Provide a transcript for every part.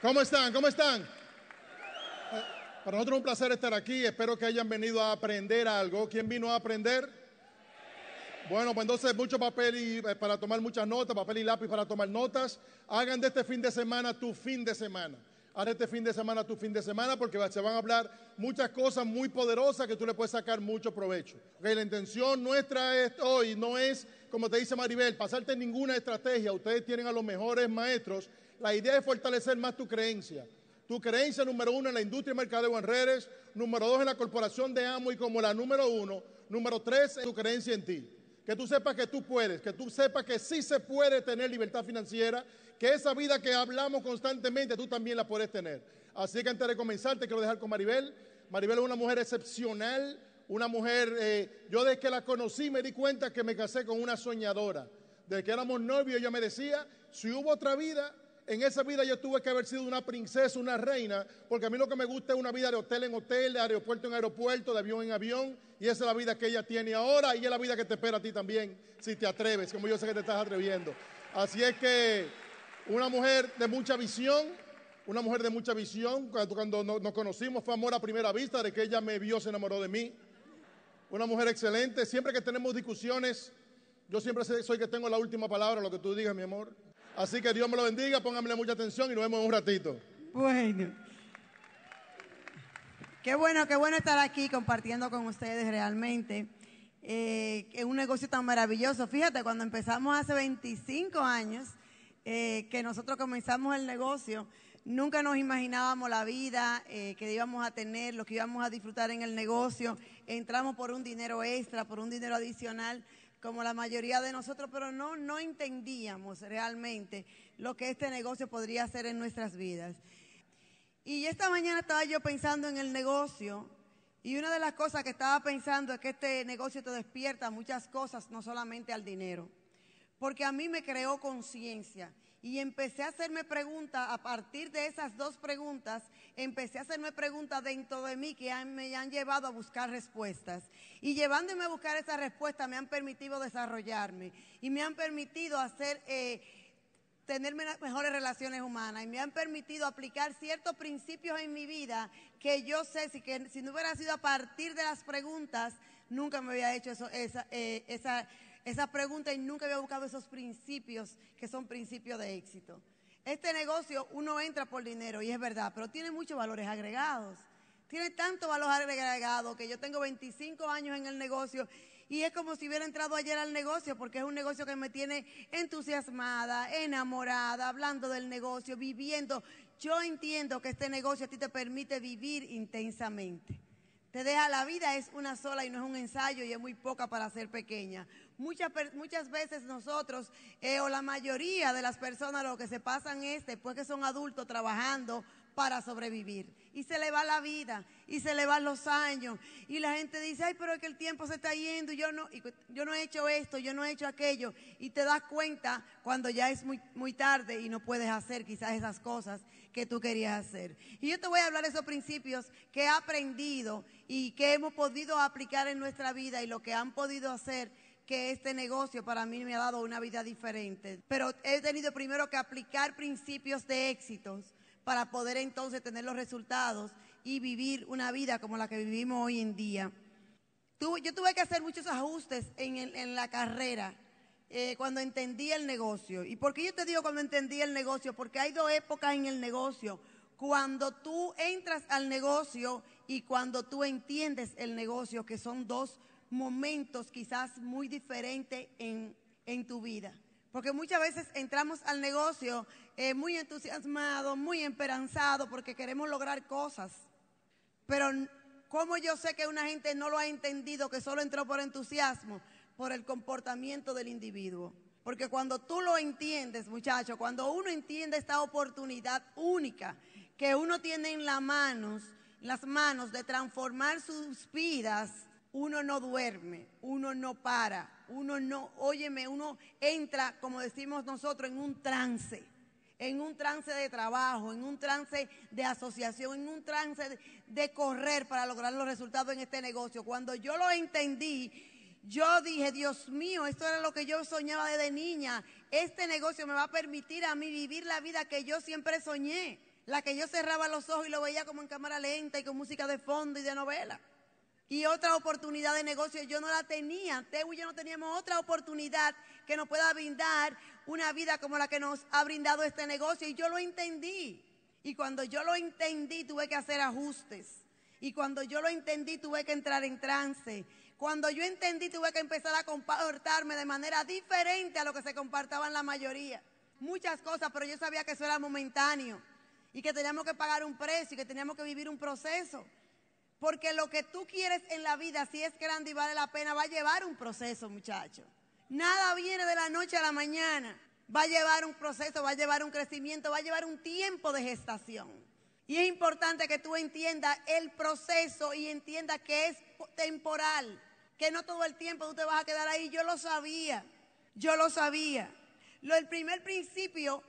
¿Cómo están? ¿Cómo están? Para nosotros es un placer estar aquí. Espero que hayan venido a aprender algo. ¿Quién vino a aprender? Bueno, pues entonces mucho papel y, eh, para tomar muchas notas, papel y lápiz para tomar notas. Hagan de este fin de semana tu fin de semana. Haz de este fin de semana tu fin de semana porque se van a hablar muchas cosas muy poderosas que tú le puedes sacar mucho provecho. Ok, La intención nuestra es, hoy no es, como te dice Maribel, pasarte ninguna estrategia. Ustedes tienen a los mejores maestros. La idea es fortalecer más tu creencia. Tu creencia número uno en la industria de mercadeo en redes, número dos en la corporación de Amo y como la número uno, número tres en tu creencia en ti. Que tú sepas que tú puedes, que tú sepas que sí se puede tener libertad financiera, que esa vida que hablamos constantemente tú también la puedes tener. Así que antes de comenzar te quiero dejar con Maribel. Maribel es una mujer excepcional, una mujer, eh, yo desde que la conocí me di cuenta que me casé con una soñadora. Desde que éramos novios ella me decía, si hubo otra vida, en esa vida yo tuve que haber sido una princesa, una reina, porque a mí lo que me gusta es una vida de hotel en hotel, de aeropuerto en aeropuerto, de avión en avión, y esa es la vida que ella tiene ahora y es la vida que te espera a ti también, si te atreves, como yo sé que te estás atreviendo. Así es que una mujer de mucha visión, una mujer de mucha visión, cuando, cuando no- nos conocimos fue amor a primera vista, de que ella me vio, se enamoró de mí. Una mujer excelente, siempre que tenemos discusiones, yo siempre soy que tengo la última palabra, lo que tú digas, mi amor. Así que Dios me lo bendiga, pónganme mucha atención y nos vemos en un ratito. Bueno. Qué bueno, qué bueno estar aquí compartiendo con ustedes realmente. Eh, es un negocio tan maravilloso. Fíjate, cuando empezamos hace 25 años, eh, que nosotros comenzamos el negocio, nunca nos imaginábamos la vida eh, que íbamos a tener, lo que íbamos a disfrutar en el negocio. Entramos por un dinero extra, por un dinero adicional, como la mayoría de nosotros, pero no, no entendíamos realmente lo que este negocio podría hacer en nuestras vidas. Y esta mañana estaba yo pensando en el negocio y una de las cosas que estaba pensando es que este negocio te despierta muchas cosas, no solamente al dinero. Porque a mí me creó conciencia y empecé a hacerme preguntas, a partir de esas dos preguntas, empecé a hacerme preguntas dentro de mí que me han llevado a buscar respuestas. Y llevándome a buscar esas respuestas me han permitido desarrollarme y me han permitido hacer... eh, tener mejores relaciones humanas y me han permitido aplicar ciertos principios en mi vida que yo sé si, que, si no hubiera sido a partir de las preguntas, nunca me había hecho eso, esa, eh, esa pregunta y nunca había buscado esos principios que son principios de éxito. Este negocio uno entra por dinero y es verdad, pero tiene muchos valores agregados. Tiene tanto valor agregado que yo tengo 25 años en el negocio y es como si hubiera entrado ayer al negocio porque es un negocio que me tiene entusiasmada, enamorada, hablando del negocio, viviendo. Yo entiendo que este negocio a ti te permite vivir intensamente. Te deja la vida, es una sola y no es un ensayo y es muy poca para ser pequeña. Muchas, muchas veces nosotros, eh, o la mayoría de las personas, lo que se pasan es después que son adultos trabajando para sobrevivir. Y se le va la vida, y se le van los años, y la gente dice, ay, pero es que el tiempo se está yendo, y yo no, yo no he hecho esto, yo no he hecho aquello, y te das cuenta cuando ya es muy, muy tarde y no puedes hacer quizás esas cosas que tú querías hacer. Y yo te voy a hablar de esos principios que he aprendido y que hemos podido aplicar en nuestra vida y lo que han podido hacer que este negocio para mí me ha dado una vida diferente. Pero he tenido primero que aplicar principios de éxitos para poder entonces tener los resultados y vivir una vida como la que vivimos hoy en día. Yo tuve que hacer muchos ajustes en la carrera eh, cuando entendí el negocio. ¿Y por qué yo te digo cuando entendí el negocio? Porque hay dos épocas en el negocio. Cuando tú entras al negocio y cuando tú entiendes el negocio, que son dos momentos quizás muy diferentes en, en tu vida. Porque muchas veces entramos al negocio eh, muy entusiasmados, muy esperanzados, porque queremos lograr cosas. Pero ¿cómo yo sé que una gente no lo ha entendido, que solo entró por entusiasmo? Por el comportamiento del individuo. Porque cuando tú lo entiendes, muchachos, cuando uno entiende esta oportunidad única que uno tiene en las manos, las manos de transformar sus vidas, uno no duerme, uno no para, uno no, óyeme, uno entra, como decimos nosotros, en un trance en un trance de trabajo, en un trance de asociación, en un trance de, correr para lograr los resultados en este negocio. Cuando yo lo entendí, yo dije, Dios mío, esto era lo que yo soñaba desde niña. Este negocio me va a permitir a mí vivir la vida que yo siempre soñé. la que yo cerraba los ojos y lo veía como en cámara lenta y con música de fondo y de novela. Y otra oportunidad de negocio yo no la tenía. Teo y yo no teníamos otra oportunidad que nos pueda brindar una vida como la que nos ha brindado este negocio. Y yo lo entendí. Y cuando yo lo entendí tuve que hacer ajustes. Y cuando yo lo entendí tuve que entrar en trance. Cuando yo entendí tuve que empezar a comportarme de manera diferente a lo que se compartaba en la mayoría. Muchas cosas, pero yo sabía que eso era momentáneo y que teníamos que pagar un precio y que teníamos que vivir un proceso. Porque lo que tú quieres en la vida, si es grande y vale la pena, va a llevar un proceso, muchachos. Nada viene de la noche a la mañana. Va a llevar un proceso, va a llevar un crecimiento, va a llevar un tiempo de gestación. Y es importante que tú entiendas el proceso y entiendas que es temporal, que no todo el tiempo tú te vas a quedar ahí. Yo lo sabía, yo lo sabía. Lo, el primer principio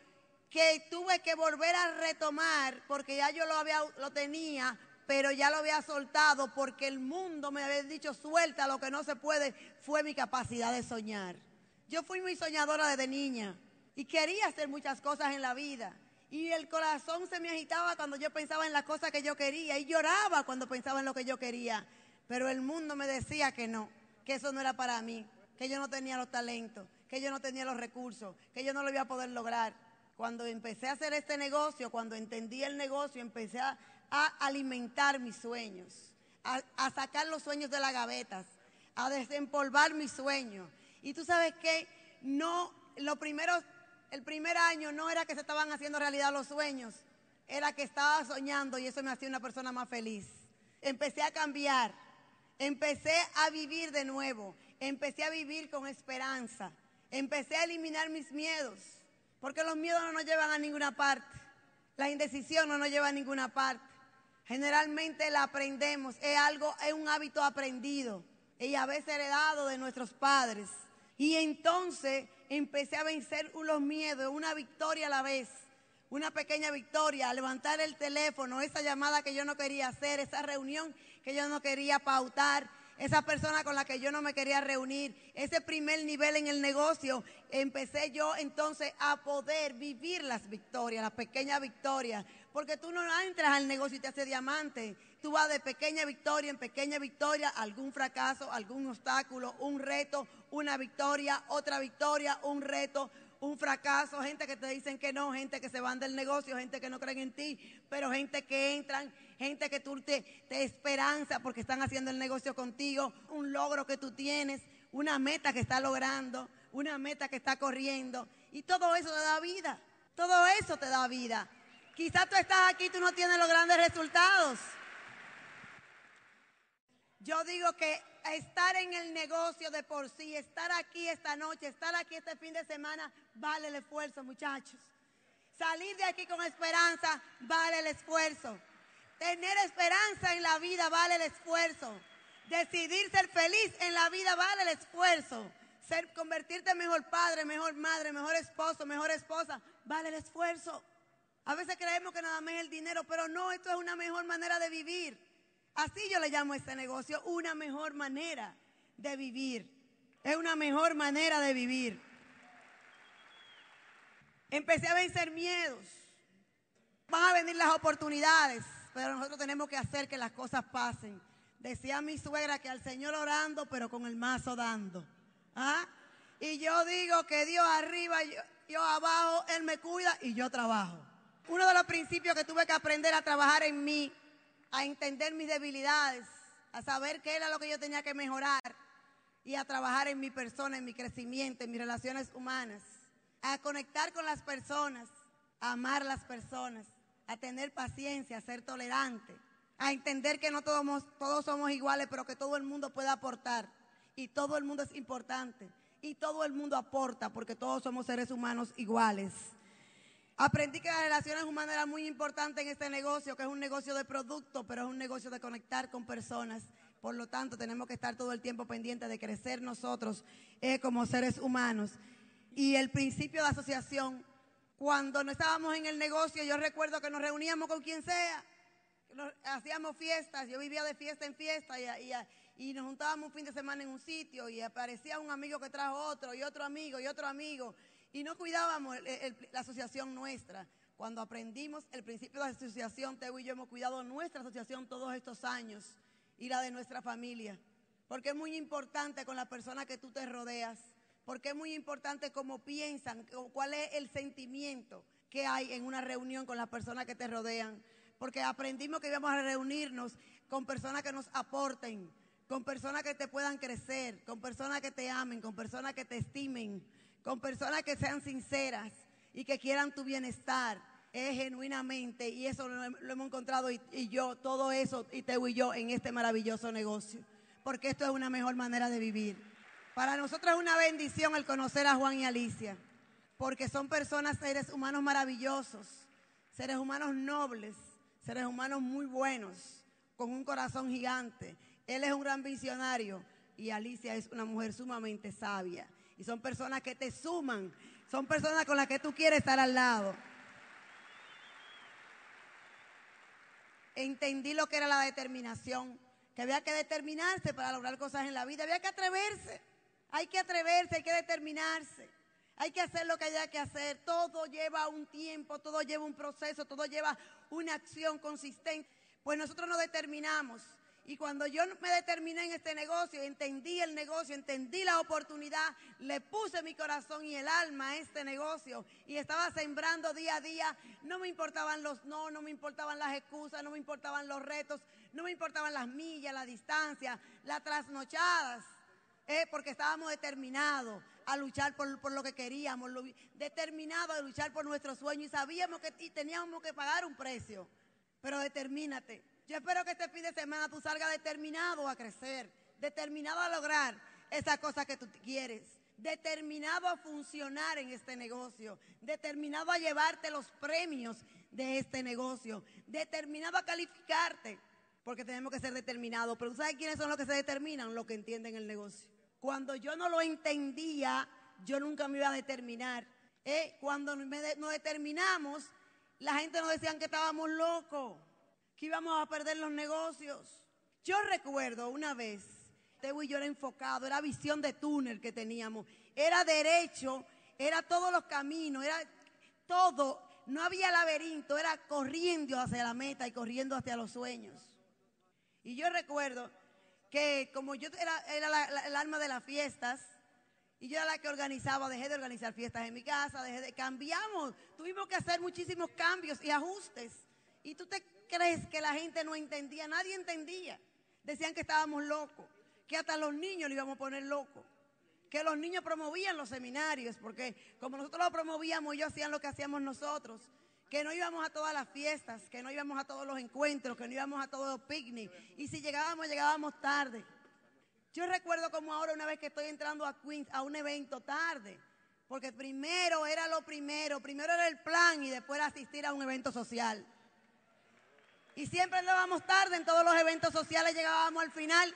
que tuve que volver a retomar, porque ya yo lo, había, lo tenía, pero ya lo había soltado porque el mundo me había dicho suelta lo que no se puede, fue mi capacidad de soñar. Yo fui muy soñadora desde niña y quería hacer muchas cosas en la vida. Y el corazón se me agitaba cuando yo pensaba en las cosas que yo quería y lloraba cuando pensaba en lo que yo quería. Pero el mundo me decía que no, que eso no era para mí, que yo no tenía los talentos, que yo no tenía los recursos, que yo no lo iba a poder lograr. Cuando empecé a hacer este negocio, cuando entendí el negocio, empecé a, a alimentar mis sueños, a, sacar los sueños de las gavetas, a desempolvar mis sueños. Y tú sabes que no, lo primero, el primer año no era que se estaban haciendo realidad los sueños, era que estaba soñando y eso me hacía una persona más feliz. Empecé a cambiar, empecé a vivir de nuevo, empecé a vivir con esperanza, empecé a eliminar mis miedos, porque los miedos no nos llevan a ninguna parte, la indecisión no nos lleva a ninguna parte. Generalmente la aprendemos, es algo, es un hábito aprendido y a veces heredado de nuestros padres. Y entonces empecé a vencer los miedos, una victoria a la vez, una pequeña victoria, a levantar el teléfono, esa llamada que yo no quería hacer, esa reunión que yo no quería pautar, esa persona con la que yo no me quería reunir, ese primer nivel en el negocio, empecé yo entonces a poder vivir las victorias, las pequeñas victorias, porque tú no entras al negocio y te haces diamante. Tú vas de pequeña victoria en pequeña victoria, algún fracaso, algún obstáculo, un reto, una victoria, otra victoria, un reto, un fracaso, gente que te dicen que no, gente que se van del negocio, gente que no creen en ti, pero gente que entran, gente que tú te, te esperanza porque están haciendo el negocio contigo, un logro que tú tienes, una meta que está logrando, una meta que está corriendo, y todo eso te da vida, todo eso te da vida. Quizás tú estás aquí y tú no tienes los grandes resultados. Yo digo que estar en el negocio de por sí, estar aquí esta noche, estar aquí este fin de semana, vale el esfuerzo, muchachos. Salir de aquí con esperanza, vale el esfuerzo. Tener esperanza en la vida, vale el esfuerzo. Decidir ser feliz en la vida, vale el esfuerzo. Ser, convertirte en mejor padre, mejor madre, mejor esposo, mejor esposa, vale el esfuerzo. A veces creemos que nada más es el dinero, pero no, esto es una mejor manera de vivir. Así yo le llamo a este negocio una mejor manera de vivir. Es una mejor manera de vivir. Empecé a vencer miedos. Van a venir las oportunidades, pero nosotros tenemos que hacer que las cosas pasen. Decía mi suegra que al Señor orando, pero con el mazo dando. ¿Ah? Y yo digo que Dios arriba, yo, yo abajo, Él me cuida y yo trabajo uno de los principios que tuve que aprender a trabajar en mí, a entender mis debilidades, a saber qué era lo que yo tenía que mejorar y a trabajar en mi persona, en mi crecimiento, en mis relaciones humanas, a conectar con las personas, a amar las personas, a tener paciencia, a ser tolerante, a entender que no todos, todos somos iguales, pero que todo el mundo puede aportar y todo el mundo es importante y todo el mundo aporta porque todos somos seres humanos iguales. Aprendí que las relaciones humanas eran muy importantes en este negocio, que es un negocio de producto, pero es un negocio de conectar con personas. Por lo tanto, tenemos que estar todo el tiempo pendientes de crecer nosotros eh, como seres humanos. Y el principio de asociación, cuando no estábamos en el negocio, yo recuerdo que nos reuníamos con quien sea, hacíamos fiestas, yo vivía de fiesta en fiesta y, y nos juntábamos un fin de semana en un sitio y aparecía un amigo que trajo otro y otro amigo y otro amigo y no cuidábamos la asociación nuestra. cuando aprendimos el principio de asociación, Teo y yo hemos cuidado nuestra asociación todos estos años y la de nuestra familia. Porque es muy importante con la persona que tú te rodeas. Porque es muy importante cómo piensan, cuál es el sentimiento que hay en una reunión con las personas que te rodean. Porque aprendimos que íbamos a reunirnos con personas que nos aporten, con personas que te puedan crecer, con personas que te amen, con personas que te estimen, con personas que sean sinceras y que quieran tu bienestar es genuinamente, y eso lo, hemos encontrado y, yo, todo eso, y Teo y yo, en este maravilloso negocio, porque esto es una mejor manera de vivir. Para nosotros es una bendición el conocer a Juan y Alicia, porque son personas, seres humanos maravillosos, seres humanos nobles, seres humanos muy buenos, con un corazón gigante. Él es un gran visionario y Alicia es una mujer sumamente sabia. Y son personas que te suman, son personas con las que tú quieres estar al lado. entendí lo que era la determinación, que había que determinarse para lograr cosas en la vida, había que atreverse, hay que atreverse, hay que determinarse, hay que hacer lo que haya que hacer, todo lleva un tiempo, todo lleva un proceso, todo lleva una acción consistente, pues nosotros nos determinamos y cuando yo me determiné en este negocio, entendí el negocio, entendí la oportunidad, le puse mi corazón y el alma a este negocio y estaba sembrando día a día. No me importaban los no, no me importaban las excusas, no me importaban los retos, no me importaban las millas, la distancia, las trasnochadas, eh, porque estábamos determinados a luchar por, por lo que queríamos, determinados a luchar por nuestro sueño y sabíamos que teníamos que pagar un precio. Pero determínate, yo espero que este fin de semana tú salgas determinado a crecer, determinado a lograr esa cosa que tú quieres, determinado a funcionar en este negocio, determinado a llevarte los premios de este negocio, determinado a calificarte, porque tenemos que ser determinados. Pero ¿sabes quiénes son los que se determinan? Los que entienden el negocio. Cuando yo no lo entendía, yo nunca me iba a determinar. Eh, cuando nos determinamos, la gente nos decía que estábamos locos que íbamos a perder los negocios. Yo recuerdo una vez, Teo y yo era enfocado, era visión de túnel que teníamos, era derecho, era todos los caminos, era todo, no había laberinto, era corriendo hacia la meta y corriendo hacia los sueños. Y yo recuerdo que como yo era, el alma de las fiestas, y yo era la que organizaba, dejé de organizar fiestas en mi casa, dejé de, cambiamos, tuvimos que hacer muchísimos cambios y ajustes. Y tú te crees que la gente no entendía? Nadie entendía. Decían que estábamos locos, que hasta los niños le íbamos a poner locos, que los niños promovían los seminarios, porque como nosotros lo promovíamos, ellos hacían lo que hacíamos nosotros, que no íbamos a todas las fiestas, que no íbamos a todos los encuentros, que no íbamos a todos los picnics, y si llegábamos, llegábamos tarde. Yo recuerdo como ahora una vez que estoy entrando a Queens a un evento tarde, porque primero era lo primero, primero era el plan y después era asistir a un evento social. Y siempre andábamos tarde en todos los eventos sociales, llegábamos al final,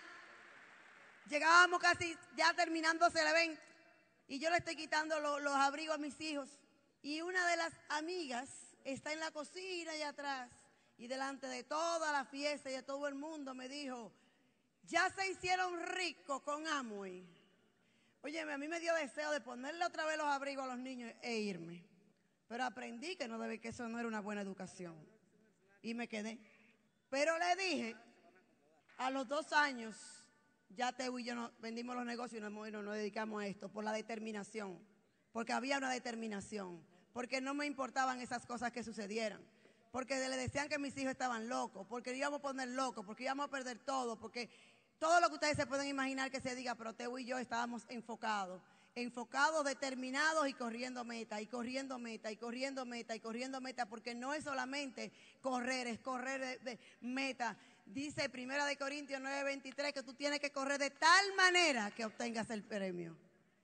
llegábamos casi ya terminándose el evento. Y yo le estoy quitando los abrigos a mis hijos. Y una de las amigas está en la cocina allá atrás. Y delante de toda la fiesta y de todo el mundo me dijo, ya se hicieron ricos con Amway. Oye, a mí me dio deseo de ponerle otra vez los abrigos a los niños e irme. Pero aprendí que no debe, que eso no era una buena educación. Y me quedé. Pero le dije, a los dos años, ya Teo y yo vendimos los negocios y nos, nos dedicamos a esto por la determinación, porque había una determinación, porque no me importaban esas cosas que sucedieran, porque le decían que mis hijos estaban locos, porque íbamos a poner locos, porque íbamos a perder todo, porque todo lo que ustedes se pueden imaginar que se diga, pero Teo y yo estábamos enfocados enfocados, determinados y corriendo meta, y corriendo meta, y corriendo meta, y corriendo meta, porque no es solamente correr, es correr de, meta. Dice Primera de Corintios 9:23 que tú tienes que correr de tal manera que obtengas el premio.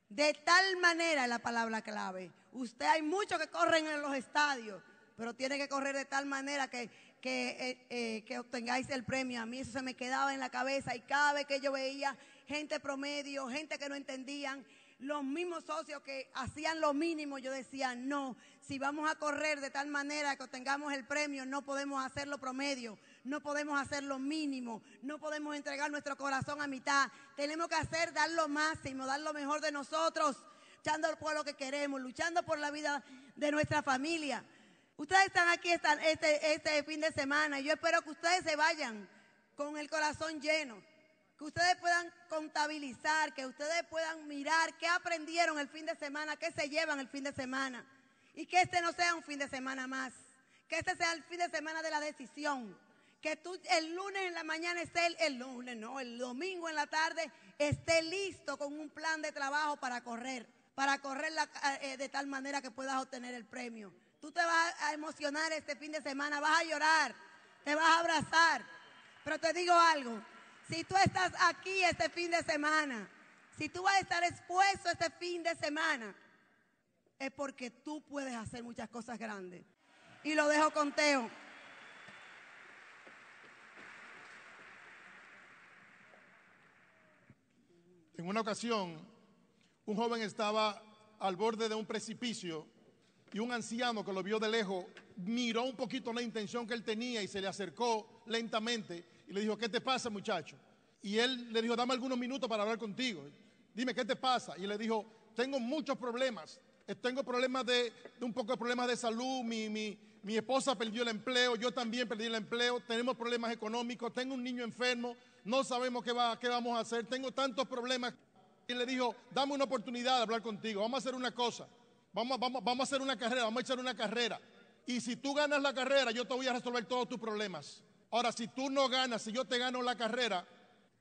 De tal manera es la palabra clave. Usted hay muchos que corren en los estadios, pero tiene que correr de tal manera que, que, eh, eh, que obtengáis el premio. A mí eso se me quedaba en la cabeza y cada vez que yo veía gente promedio, gente que no entendían, los mismos socios que hacían lo mínimo, yo decía, no, si vamos a correr de tal manera que obtengamos el premio, no podemos hacerlo promedio, no podemos hacer lo mínimo, no podemos entregar nuestro corazón a mitad, tenemos que hacer, dar lo máximo, dar lo mejor de nosotros, luchando por lo que queremos, luchando por la vida de nuestra familia. Ustedes están aquí este, este fin de semana y yo espero que ustedes se vayan con el corazón lleno, que ustedes puedan contabilizar, que ustedes puedan mirar qué aprendieron el fin de semana, qué se llevan el fin de semana y que este no sea un fin de semana más, que este sea el fin de semana de la decisión, que tú el lunes en la mañana esté el, lunes, no, el domingo en la tarde esté listo con un plan de trabajo para correr, para correr eh, de tal manera que puedas obtener el premio. Tú te vas a emocionar este fin de semana, vas a llorar, te vas a abrazar. Pero te digo algo, si tú estás aquí este fin de semana, si tú vas a estar expuesto este fin de semana, es porque tú puedes hacer muchas cosas grandes. Y lo dejo con Teo. En una ocasión, un joven estaba al borde de un precipicio y un anciano que lo vio de lejos miró un poquito la intención que él tenía y se le acercó lentamente y le dijo, ¿qué te pasa muchacho? Y él le dijo, dame algunos minutos para hablar contigo. Dime, ¿qué te pasa? Y le dijo, tengo muchos problemas. Eh, tengo problemas de, un poco de problemas de salud. Mi, mi, mi esposa perdió el empleo, yo también perdí el empleo. Tenemos problemas económicos, tengo un niño enfermo, no sabemos qué, va, qué vamos a hacer. Tengo tantos problemas. Y le dijo, dame una oportunidad de hablar contigo. Vamos a hacer una cosa. Vamos, vamos, vamos a hacer una carrera, vamos a echar una carrera. Y si tú ganas la carrera, yo te voy a resolver todos tus problemas. Ahora, si tú no ganas, si yo te gano la carrera,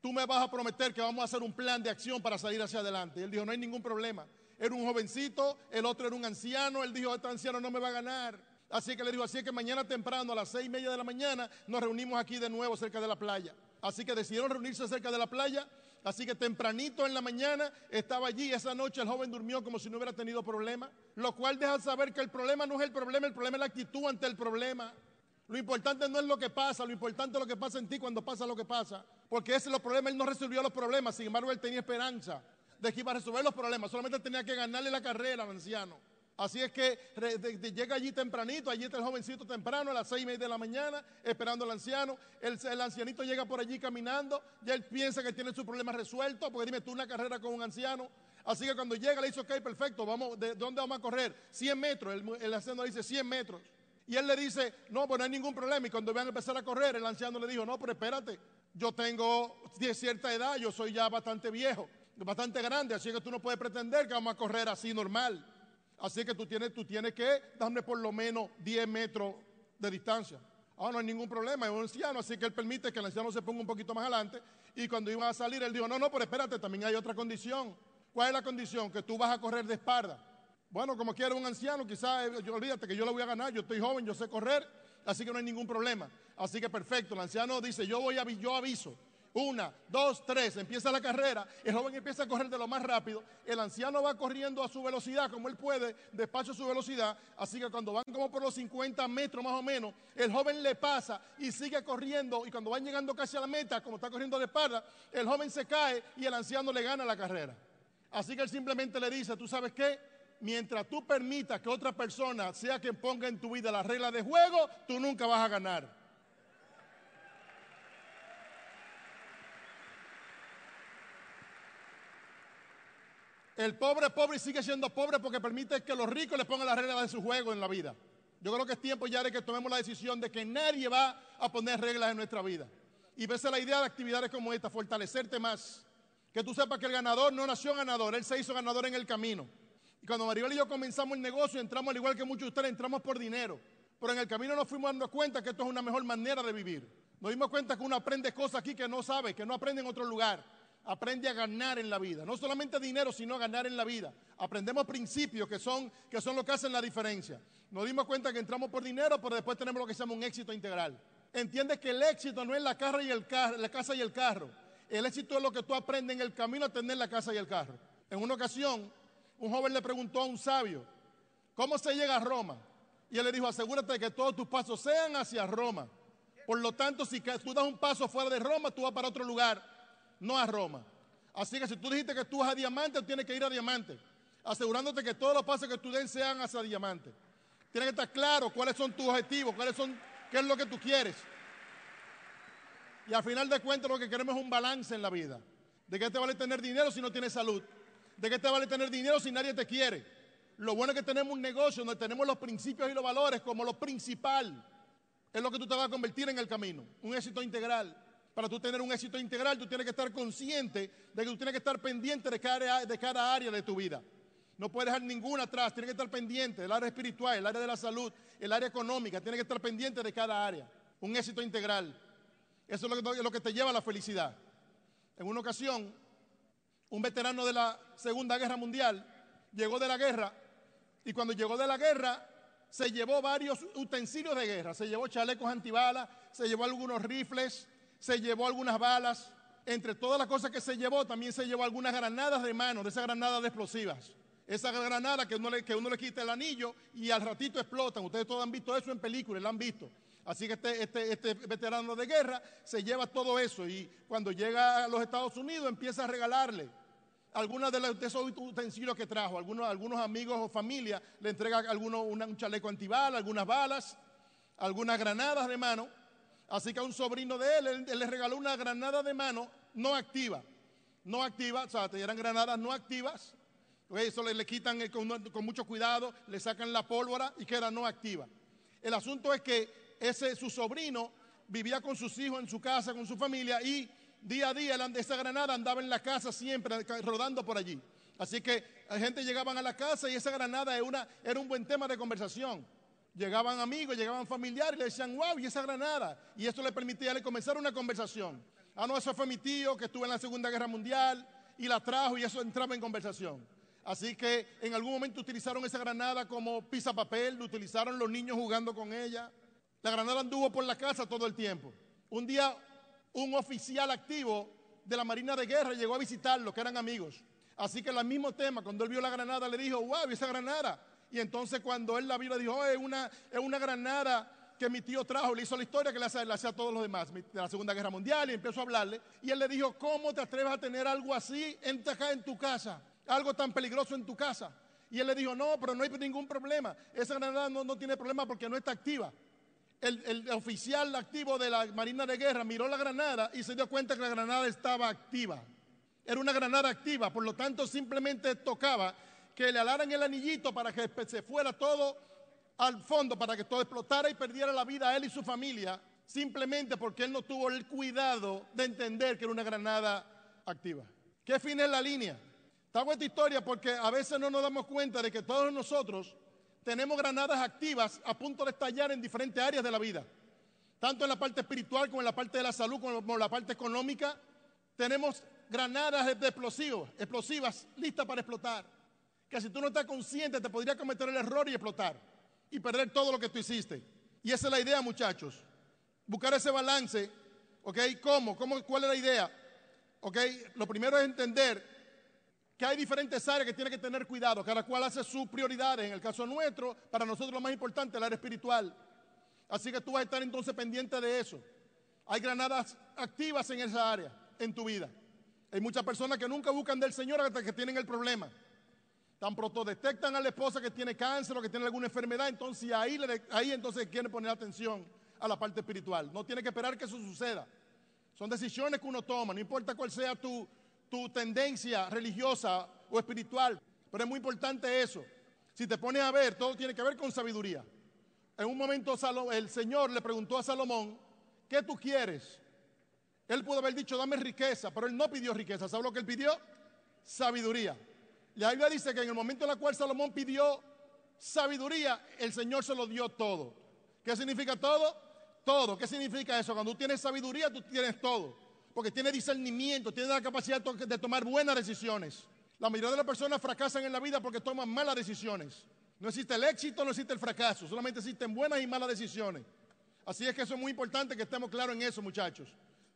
tú me vas a prometer que vamos a hacer un plan de acción para salir hacia adelante. Él dijo, no hay ningún problema. Era un jovencito, el otro era un anciano. Él dijo, este anciano no me va a ganar. Así que le dijo, así que mañana temprano a las seis y media de la mañana nos reunimos aquí de nuevo cerca de la playa. Así que decidieron reunirse cerca de la playa Así que tempranito en la mañana estaba allí. Esa noche el joven durmió como si no hubiera tenido problema. Lo cual deja saber que el problema no es el problema, el problema es la actitud ante el problema. Lo importante no es lo que pasa, lo importante es lo que pasa en ti cuando pasa lo que pasa. Porque ese es el problema, él no resolvió los problemas, sin embargo él tenía esperanza de que iba a resolver los problemas, solamente tenía que ganarle la carrera al anciano. Así es que llega allí tempranito, allí está el jovencito temprano, a las seis y media de la mañana, esperando al anciano. El, el, ancianito llega por allí caminando, ya él piensa que tiene su problema resuelto, porque dime tú una carrera con un anciano. Así que cuando llega le dice, ok, perfecto, vamos, ¿de dónde vamos a correr? 100 metros, el, el anciano le dice 100 metros. Y él le dice, no, pues no hay ningún problema. Y cuando van a empezar a correr, el anciano le dijo, no, pero espérate, yo tengo cierta edad, yo soy ya bastante viejo, bastante grande, así que tú no puedes pretender que vamos a correr así normal. Así que tú tienes, tú tienes que darme por lo menos 10 metros de distancia. Ah, no hay ningún problema, es un anciano, así que él permite que el anciano se ponga un poquito más adelante. Y cuando iban a salir, él dijo, no, no, pero espérate, también hay otra condición. ¿Cuál es la condición? Que tú vas a correr de espalda. Bueno, como quiera un anciano, quizás, eh, olvídate que yo lo voy a ganar, yo estoy joven, yo sé correr, así que no hay ningún problema. Así que perfecto, el anciano dice, yo voy a, yo aviso. Una, dos, tres, empieza la carrera, el joven empieza a correr de lo más rápido, el anciano va corriendo a su velocidad como él puede, despacio a su velocidad, así que cuando van como por los 50 metros más o menos, el joven le pasa y sigue corriendo y cuando van llegando casi a la meta, como está corriendo de espalda, el joven se cae y el anciano le gana la carrera. Así que él simplemente le dice, ¿tú sabes qué? Mientras tú permitas que otra persona sea quien ponga en tu vida las reglas de juego, tú nunca vas a ganar. El pobre pobre sigue siendo pobre porque permite que los ricos le pongan las reglas de su juego en la vida. Yo creo que es tiempo ya de que tomemos la decisión de que nadie va a poner reglas en nuestra vida. Y verse la idea de actividades como esta, fortalecerte más. Que tú sepas que el ganador no nació ganador, él se hizo ganador en el camino. Y cuando Maribel y yo comenzamos el negocio, entramos al igual que muchos de ustedes, entramos por dinero. Pero en el camino nos fuimos dando cuenta que esto es una mejor manera de vivir. Nos dimos cuenta que uno aprende cosas aquí que no sabe, que no aprende en otro lugar aprende a ganar en la vida. No solamente dinero, sino a ganar en la vida. Aprendemos principios que son, que son lo que hacen la diferencia. Nos dimos cuenta que entramos por dinero, pero después tenemos lo que se llama un éxito integral. Entiende que el éxito no es la, casa y el carro, la casa y el carro. El éxito es lo que tú aprendes en el camino a tener la casa y el carro. En una ocasión, un joven le preguntó a un sabio, ¿cómo se llega a Roma? Y él le dijo, asegúrate de que todos tus pasos sean hacia Roma. Por lo tanto, si tú das un paso fuera de Roma, tú vas para otro lugar no a Roma. Así que si tú dijiste que tú vas a diamante, tienes que ir a diamante, asegurándote que todos los pasos que tú den sean hacia diamante. Tienes que estar claro cuáles son tus objetivos, cuáles son, qué es lo que tú quieres. Y al final de cuentas lo que queremos es un balance en la vida. ¿De qué te vale tener dinero si no tienes salud? ¿De qué te vale tener dinero si nadie te quiere? Lo bueno es que tenemos un negocio donde tenemos los principios y los valores como lo principal. Es lo que tú te vas a convertir en el camino, un éxito integral. Para tú tener un éxito integral, tú tienes que estar consciente de que tú tienes que estar pendiente de cada, de cada área de tu vida. No puedes dejar ninguna atrás, tienes que estar pendiente del área espiritual, el área de la salud, el área económica, tienes que estar pendiente de cada área. Un éxito integral. Eso es lo que, lo que te lleva a la felicidad. En una ocasión, un veterano de la Segunda Guerra Mundial llegó de la guerra y cuando llegó de la guerra se llevó varios utensilios de guerra. Se llevó chalecos antibalas, se llevó algunos rifles, se llevó algunas balas. Entre todas las cosas que se llevó, también se llevó algunas granadas de mano, de esas granadas de explosivas. Esa granada que uno, le, que uno le quita el anillo y al ratito explotan. Ustedes todos han visto eso en películas, lo han visto. Así que este, este, este, veterano de guerra se lleva todo eso y cuando llega a los Estados Unidos empieza a regalarle algunos de, esos utensilios que trajo. Algunos, algunos amigos o familia le entrega algunos, un chaleco antibala, algunas balas, algunas granadas de mano. Así que a un sobrino de él, le regaló una granada de mano no activa. No activa, o sea, eran granadas no activas. Eso le, le quitan con, con mucho cuidado, le sacan la pólvora y queda no activa. El asunto es que ese su sobrino vivía con sus hijos en su casa, con su familia y día a día esa granada andaba en la casa siempre rodando por allí. Así que la gente llegaban a la casa y esa granada era, un buen tema de conversación. Llegaban amigos, llegaban familiares y le decían, wow, y esa granada. Y esto le permitía le comenzar una conversación. Ah, no, eso fue mi tío que estuvo en la Segunda Guerra Mundial y la trajo y eso entraba en conversación. Así que en algún momento utilizaron esa granada como pisa papel, lo utilizaron los niños jugando con ella. La granada anduvo por la casa todo el tiempo. Un día un oficial activo de la Marina de Guerra llegó a visitarlo, que eran amigos. Así que el mismo tema, cuando él vio la granada, le dijo, wow, esa granada. Y entonces cuando él la vio, le dijo, oh, es, una, es una granada que mi tío trajo, le hizo la historia que le hacía, a todos los demás de la Segunda Guerra Mundial y empezó a hablarle. Y él le dijo, ¿cómo te atreves a tener algo así en, acá en tu casa? Algo tan peligroso en tu casa. Y él le dijo, no, pero no hay ningún problema. Esa granada no, no tiene problema porque no está activa el, oficial activo de la Marina de Guerra miró la granada y se dio cuenta que la granada estaba activa. Era una granada activa, por lo tanto simplemente tocaba que le alaran el anillito para que se fuera todo al fondo, para que todo explotara y perdiera la vida a él y su familia, simplemente porque él no tuvo el cuidado de entender que era una granada activa. ¿Qué fin es la línea? Estamos esta historia porque a veces no nos damos cuenta de que todos nosotros tenemos granadas activas a punto de estallar en diferentes áreas de la vida. Tanto en la parte espiritual como en la parte de la salud, como en la parte económica. Tenemos granadas explosivas, explosivas listas para explotar. Que si tú no estás consciente te podría cometer el error y explotar. Y perder todo lo que tú hiciste. Y esa es la idea, muchachos. Buscar ese balance. ¿Ok? ¿Cómo? ¿Cómo? ¿Cuál es la idea? ¿Ok? Lo primero es entender que hay diferentes áreas que tiene que tener cuidado, cada cual hace sus prioridades. En el caso nuestro, para nosotros lo más importante es el área espiritual. Así que tú vas a estar entonces pendiente de eso. Hay granadas activas en esa área, en tu vida. Hay muchas personas que nunca buscan del Señor hasta que tienen el problema. Tan pronto detectan a la esposa que tiene cáncer o que tiene alguna enfermedad, entonces ahí, ahí entonces quieren poner atención a la parte espiritual. No tiene que esperar que eso suceda. Son decisiones que uno toma, no importa cuál sea tu, tu tendencia religiosa o espiritual. Pero es muy importante eso. Si te pones a ver, todo tiene que ver con sabiduría. En un momento el Señor le preguntó a Salomón, ¿qué tú quieres? Él pudo haber dicho, dame riqueza, pero él no pidió riqueza. ¿Sabes lo que él pidió? Sabiduría. La Biblia dice que en el momento en el cual Salomón pidió sabiduría, el Señor se lo dio todo. ¿Qué significa todo? Todo. ¿Qué significa eso? Cuando tú tienes sabiduría, tú tienes todo porque tiene discernimiento, tiene la capacidad de tomar buenas decisiones. La mayoría de las personas fracasan en la vida porque toman malas decisiones. No existe el éxito, no existe el fracaso, solamente existen buenas y malas decisiones. Así es que eso es muy importante que estemos claros en eso, muchachos.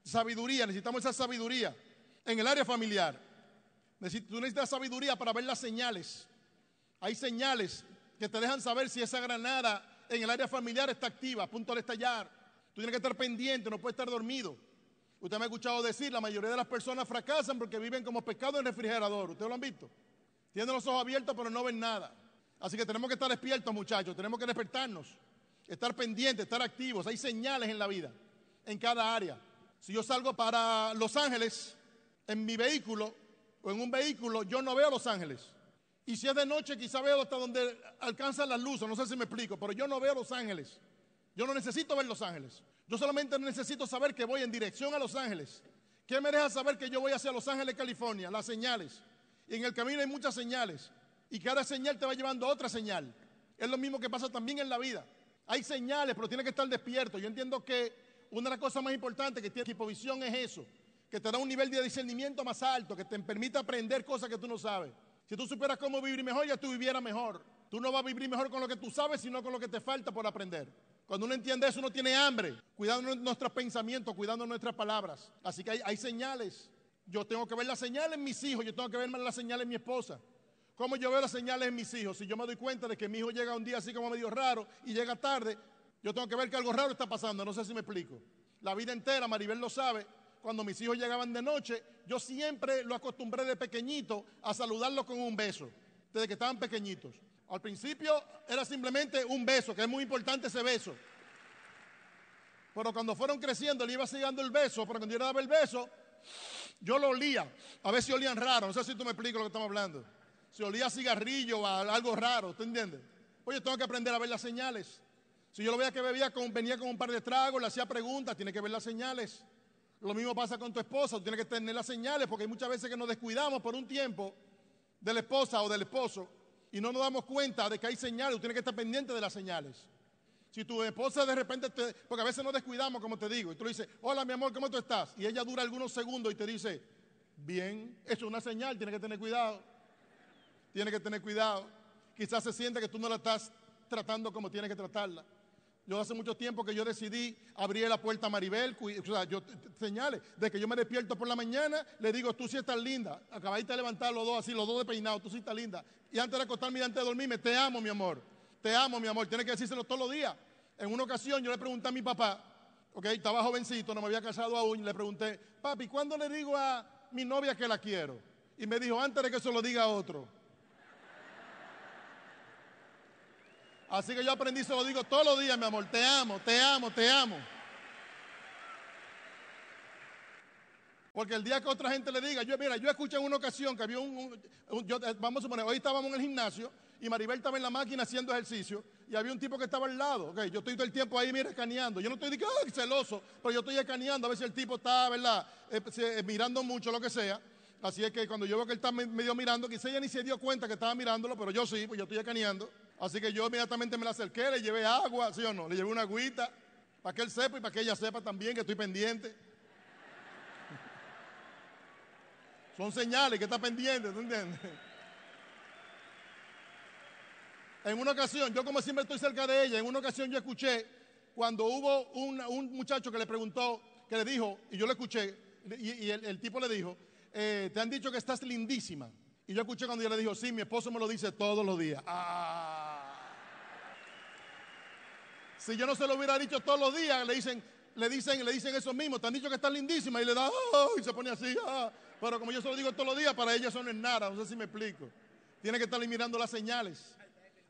Sabiduría, necesitamos esa sabiduría. En el área familiar, tú necesitas sabiduría para ver las señales. Hay señales que te dejan saber si esa granada en el área familiar está activa, a punto de estallar. Tú tienes que estar pendiente, no puedes estar dormido. Usted me ha escuchado decir, la mayoría de las personas fracasan porque viven como pescado en refrigerador. ¿Ustedes lo han visto? Tienen los ojos abiertos pero no ven nada. Así que tenemos que estar despiertos, muchachos. Tenemos que despertarnos. Estar pendientes, estar activos. Hay señales en la vida, en cada área. Si yo salgo para Los Ángeles en mi vehículo o en un vehículo, yo no veo Los Ángeles. Y si es de noche, quizá veo hasta donde alcanzan las luces. No sé si me explico, pero yo no veo Los Ángeles. Yo no necesito ver Los Ángeles. Yo solamente necesito saber que voy en dirección a Los Ángeles. ¿Qué me deja saber que yo voy hacia Los Ángeles, California? Las señales. Y en el camino hay muchas señales. Y cada señal te va llevando a otra señal. Es lo mismo que pasa también en la vida. Hay señales, pero tienes que estar despierto. Yo entiendo que una de las cosas más importantes que tiene Equipovisión es eso, que te da un nivel de discernimiento más alto, que te permite aprender cosas que tú no sabes. Si tú supieras cómo vivir mejor, ya tú vivieras mejor. Tú no vas a vivir mejor con lo que tú sabes, sino con lo que te falta por aprender. Cuando uno entiende eso, uno tiene hambre, cuidando nuestros pensamientos, cuidando nuestras palabras. Así que hay, señales. Yo tengo que ver las señales en mis hijos, yo tengo que ver las señales en mi esposa. ¿Cómo yo veo las señales en mis hijos? Si yo me doy cuenta de que mi hijo llega un día así como medio raro y llega tarde, yo tengo que ver que algo raro está pasando. No sé si me explico. La vida entera, Maribel lo sabe, cuando mis hijos llegaban de noche, yo siempre lo acostumbré de pequeñito a saludarlos con un beso, desde que estaban pequeñitos. Al principio era simplemente un beso, que es muy importante ese beso. Pero cuando fueron creciendo, le iba siguiendo el beso, pero cuando yo le daba el beso, yo lo olía. A si olían raro, no sé si tú me explicas lo que estamos hablando si olía a cigarrillo o algo raro, ¿tú entiendes? Oye, tengo que aprender a ver las señales. Si yo lo veía que bebía con, venía con un par de tragos, le hacía preguntas, tiene que ver las señales. Lo mismo pasa con tu esposa, tú tienes que tener las señales, porque hay muchas veces que nos descuidamos por un tiempo de la esposa o del esposo y no nos damos cuenta de que hay señales, tú tienes que estar pendiente de las señales. Si tu esposa de repente, te, porque a veces nos descuidamos, como te digo, y tú le dices, hola mi amor, ¿cómo tú estás? Y ella dura algunos segundos y te dice, bien, eso es una señal, tienes que tener cuidado tiene que tener cuidado. Quizás se siente que tú no la estás tratando como tienes que tratarla. Yo hace mucho tiempo que yo decidí abrir la puerta a Maribel, o sea, yo señales, de que yo me despierto por la mañana, le digo, tú sí estás linda, acabáis de levantar los dos así, los dos de peinado, tú sí estás linda. Y antes de acostarme y antes de dormirme, te amo, mi amor, te amo, mi amor, tienes que decírselo todos los días. En una ocasión yo le pregunté a mi papá, ok, estaba jovencito, no me había casado aún, y le pregunté, papi, ¿cuándo le digo a mi novia que la quiero? Y me dijo, antes de que se lo diga a otro. Así que yo aprendí, se lo digo todos los días, mi amor, te amo, te amo, te amo. Porque el día que otra gente le diga, yo mira, yo escuché en una ocasión que había un, eh, vamos a suponer, hoy estábamos en el gimnasio y Maribel estaba en la máquina haciendo ejercicio y había un tipo que estaba al lado, ok, yo estoy todo el tiempo ahí, mira, escaneando, yo no estoy diciendo, ay, celoso, pero yo estoy escaneando a ver si el tipo está, ¿verdad?, eh, eh, mirando mucho, lo que sea. Así es que cuando yo veo que él está medio mirando, quizá ella ni se dio cuenta que estaba mirándolo, pero yo sí, pues yo estoy escaneando. Así que yo inmediatamente me la acerqué, le llevé agua, ¿sí o no? Le llevé una agüita para que él sepa y para que ella sepa también que estoy pendiente. Son señales que está pendiente, ¿tú entiendes? En una ocasión, yo como siempre estoy cerca de ella, en una ocasión yo escuché cuando hubo un, muchacho que le preguntó, que le dijo, y yo le escuché, y, el, tipo le dijo, eh, te han dicho que estás lindísima. Y yo escuché cuando ella le dijo, sí, mi esposo me lo dice todos los días. Ah. Si yo no se lo hubiera dicho todos los días, le dicen, le dicen, le dicen eso mismo. Te han dicho que está lindísima y le da, oh, y se pone así. Ah. Pero como yo se lo digo todos los días, para ella eso no es nada. No sé si me explico. Tiene que estar mirando las señales.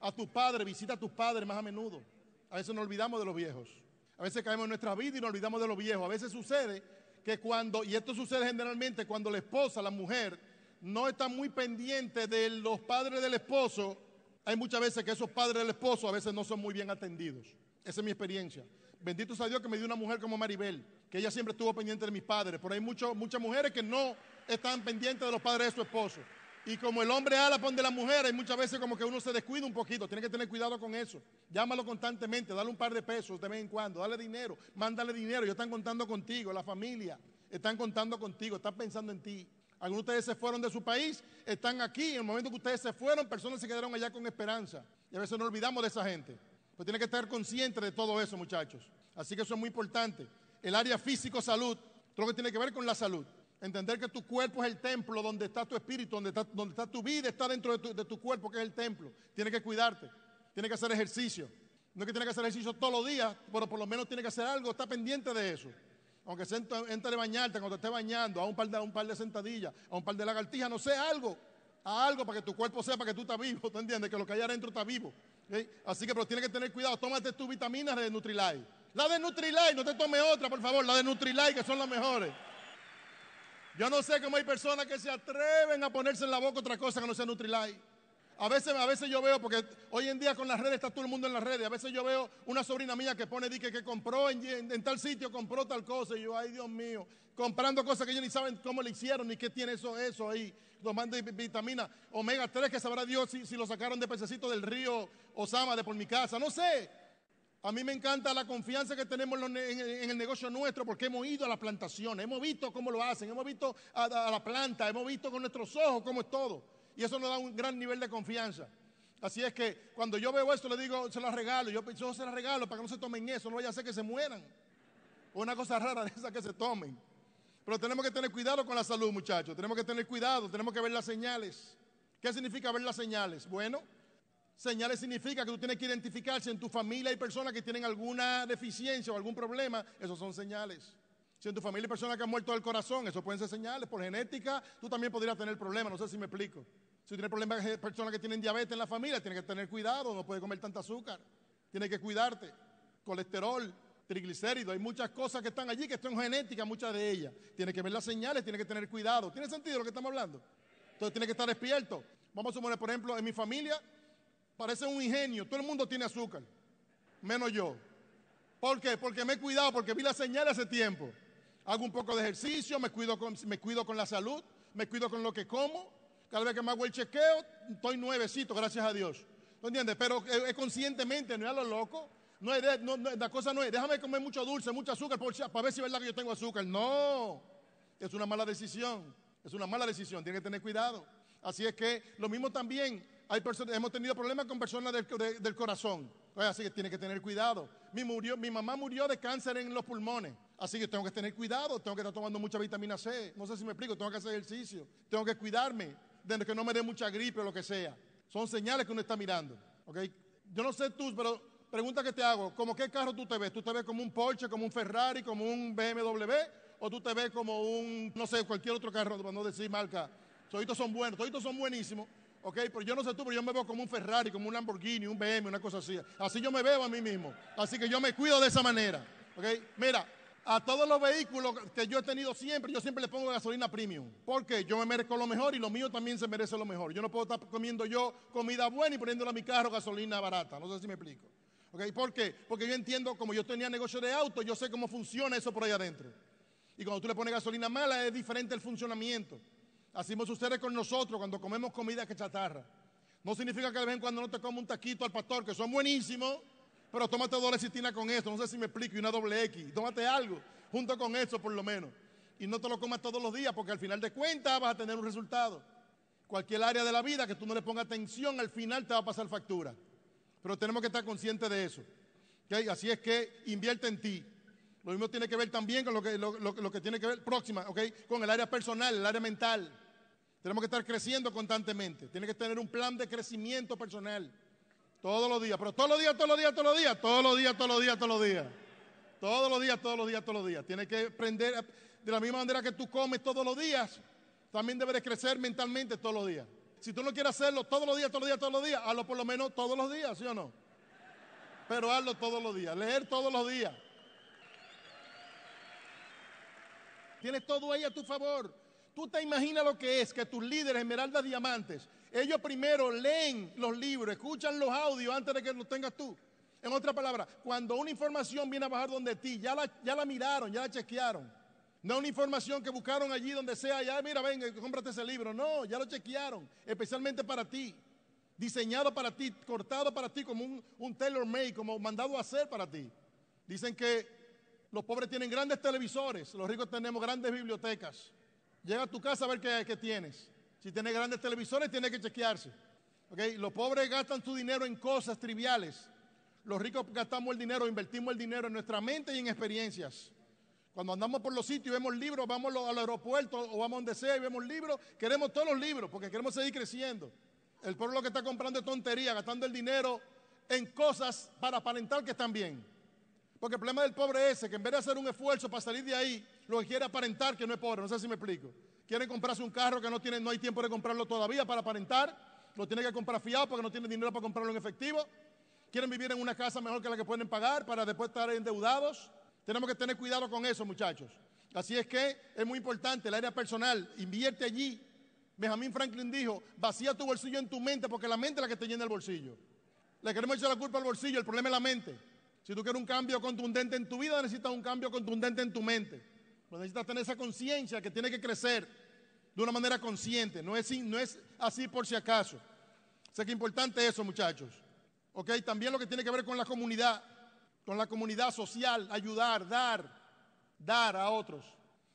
A tus padres, visita a tus padres más a menudo. A veces nos olvidamos de los viejos. A veces caemos en nuestra vida y nos olvidamos de los viejos. A veces sucede que cuando, y esto sucede generalmente cuando la esposa, la mujer, no está muy pendiente de los padres del esposo, hay muchas veces que esos padres del esposo a veces no son muy bien atendidos. Esa es mi experiencia. Bendito sea Dios que me dio una mujer como Maribel, que ella siempre estuvo pendiente de mis padres. Pero hay muchas mujeres que no están pendientes de los padres de su esposo. Y como el hombre ala de la mujer, hay muchas veces como que uno se descuida un poquito. Tiene que tener cuidado con eso. Llámalo constantemente, dale un par de pesos de vez en cuando, dale dinero, mándale dinero. Ellos están contando contigo, la familia. Están contando contigo, están pensando en ti. Algunos de ustedes se fueron de su país, están aquí. En el momento que ustedes se fueron, personas se quedaron allá con esperanza. Y a veces nos olvidamos de esa gente. Pues tiene que estar consciente de todo eso, muchachos. Así que eso es muy importante. El área físico-salud, todo lo que tiene que ver con la salud. Entender que tu cuerpo es el templo donde está tu espíritu, donde está, tu vida, está dentro de tu, cuerpo, que es el templo. Tiene que cuidarte, tiene que hacer ejercicio. No es que tiene que hacer ejercicio todos los días, pero por lo menos tiene que hacer algo, está pendiente de eso. Aunque se entre, bañarte, cuando te esté bañando, a un par de, un par de sentadillas, a un par de lagartijas, no sé, algo. A algo para que tu cuerpo sepa que tú estás vivo, ¿tú entiendes? Que lo que hay adentro está vivo. Así que, pero tienes que tener cuidado. Tómate tus vitaminas de Nutrilite. La de Nutrilite, no te tome otra, por favor. La de Nutrilite, que son las mejores. Yo no sé cómo hay personas que se atreven a ponerse en la boca otra cosa que no sea Nutrilite. A veces, a veces yo veo, porque hoy en día con las redes está todo el mundo en las redes, a veces yo veo una sobrina mía que pone que, que compró en, tal sitio, compró tal cosa, y yo, ay Dios mío, comprando cosas que ellos ni saben cómo le hicieron, ni qué tiene eso, eso ahí, tomando vitamina omega 3, que sabrá Dios si, si lo sacaron de pececito del río Osama, de por mi casa, no sé. A mí me encanta la confianza que tenemos en, el negocio nuestro porque hemos ido a la plantación, hemos visto cómo lo hacen, hemos visto a, la planta, hemos visto con nuestros ojos cómo es todo. Y eso nos da un gran nivel de confianza. Así es que cuando yo veo esto le digo, se la regalo, yo, yo se la regalo para que no se tomen eso, no vaya a ser que se mueran. Una cosa rara de esa que se tomen. Pero tenemos que tener cuidado con la salud, muchachos. Tenemos que tener cuidado, tenemos que ver las señales. ¿Qué significa ver las señales? Bueno, Señales significa que tú tienes que identificarse en tu familia hay personas que tienen alguna deficiencia o algún problema, esos son señales. Si en tu familia hay personas que han muerto del corazón, eso pueden ser señales. Por genética, tú también podrías tener problemas, no sé si me explico. Si tienes problemas de personas que tienen diabetes en la familia, tienes que tener cuidado, no puedes comer tanta azúcar. Tienes que cuidarte. Colesterol, triglicéridos, hay muchas cosas que están allí que son genéticas, muchas de ellas. Tienes que ver las señales, tienes que tener cuidado. ¿Tiene sentido lo que estamos hablando? Entonces tienes que estar despierto. Vamos a suponer, por ejemplo, en mi familia Parece un ingenio. Todo el mundo tiene azúcar. Menos yo. ¿Por qué? Porque me he cuidado, porque vi la señal hace tiempo. Hago un poco de ejercicio, me cuido con, me cuido con la salud, me cuido con lo que como. Cada vez que me hago el chequeo, estoy nuevecito, gracias a Dios. ¿No entiendes? Pero es, conscientemente, no es a lo loco. No la cosa no es, déjame comer mucho dulce, mucho azúcar para ver si es verdad que yo tengo azúcar. No, es una mala decisión. Es una mala decisión, tiene que tener cuidado. Así es que lo mismo también hemos tenido problemas con personas del, corazón. Así que tiene que tener cuidado. Mi, murió, mi mamá murió de cáncer en los pulmones. Así que tengo que tener cuidado. Tengo que estar tomando mucha vitamina C. No sé si me explico. Tengo que hacer ejercicio. Tengo que cuidarme de que no me dé mucha gripe o lo que sea. Son señales que uno está mirando. Yo no sé tú, pero pregunta que te hago. ¿Cómo qué carro tú te ves? ¿Tú te ves como un Porsche, como un Ferrari, como un BMW? ¿O tú te ves como un, no sé, cualquier otro carro, para no decir marca? Toditos son buenos, toditos son buenísimos. Ok, pero yo no sé tú, pero yo me veo como un Ferrari, como un Lamborghini, un BM, una cosa así. Así yo me veo a mí mismo. Así que yo me cuido de esa manera. Ok, mira, a todos los vehículos que yo he tenido siempre, yo siempre le pongo gasolina premium. Porque yo me merezco lo mejor y lo mío también se merece lo mejor. Yo no puedo estar comiendo yo comida buena y poniéndole a mi carro gasolina barata. No sé si me explico. Ok, ¿por qué? Porque yo entiendo, como yo tenía negocio de auto, yo sé cómo funciona eso por ahí adentro. Y cuando tú le pones gasolina mala es diferente el funcionamiento. Así sucede con nosotros cuando comemos comida que chatarra. No significa que de vez en cuando no te comas un taquito al pastor, que son buenísimos, pero tómate dos lecitina con esto, no sé si me explico, y una doble X. Tómate algo junto con eso por lo menos. Y no te lo comas todos los días, porque al final de cuentas vas a tener un resultado. Cualquier área de la vida que tú no le pongas atención, al final te va a pasar factura. Pero tenemos que estar conscientes de eso. Así es que invierte en ti. Lo mismo tiene que ver también con lo que, que tiene que ver próxima, con el área personal, el área mental. Tenemos que estar creciendo constantemente. Tiene que tener un plan de crecimiento personal. Todos los días, pero todos los días, todos los días, todos los días, todos los días, todos los días, todos los días. Todos los días, todos los días, todos los días. Tienes que aprender de la misma manera que tú comes todos los días. También debes crecer mentalmente todos los días. Si tú no quieres hacerlo todos los días, todos los días, todos los días, hazlo por lo menos todos los días, ¿sí o no? Pero hazlo todos los días. Leer todos los días. Tienes todo ahí a tu favor. Tú te imaginas lo que es que tus líderes, esmeraldas, diamantes, ellos primero leen los libros, escuchan los audios antes de que los tengas tú. En otra palabra, cuando una información viene a bajar donde ti, ya la, ya la miraron, ya la chequearon. No una información que buscaron allí donde sea, ya mira, venga, cómprate ese libro. No, ya lo chequearon, especialmente para ti. Diseñado para ti, cortado para ti como un, un tailor made, como mandado a hacer para ti. Dicen que los pobres tienen grandes televisores, los ricos tenemos grandes bibliotecas. Llega a tu casa a ver qué, tienes. Si tienes grandes televisores, tiene que chequearse. Los pobres gastan su dinero en cosas triviales. Los ricos gastamos el dinero, invertimos el dinero en nuestra mente y en experiencias. Cuando andamos por los sitios y vemos libros, vamos al aeropuerto o vamos donde sea y vemos libros, queremos todos los libros porque queremos seguir creciendo. El pueblo lo que está comprando es tontería, gastando el dinero en cosas para aparentar que están bien. Porque el problema del pobre es ese, que en vez de hacer un esfuerzo para salir de ahí, lo que quiere aparentar que no es pobre. No sé si me explico. Quieren comprarse un carro que no tiene, no hay tiempo de comprarlo todavía para aparentar. Lo tiene que comprar fiado porque no tiene dinero para comprarlo en efectivo. Quieren vivir en una casa mejor que la que pueden pagar para después estar endeudados. Tenemos que tener cuidado con eso, muchachos. Así es que es muy importante el área personal. Invierte allí. Benjamin Franklin dijo, vacía tu bolsillo en tu mente porque la mente es la que te llena el bolsillo. Le queremos echar la culpa al bolsillo, el problema es la mente. Si tú quieres un cambio contundente en tu vida, necesitas un cambio contundente en tu mente. Necesitas tener esa conciencia que tiene que crecer de una manera consciente, no es, así por si acaso. Sé que es importante eso, muchachos. Ok, también lo que tiene que ver con la comunidad, con la comunidad social, ayudar, dar, dar a otros.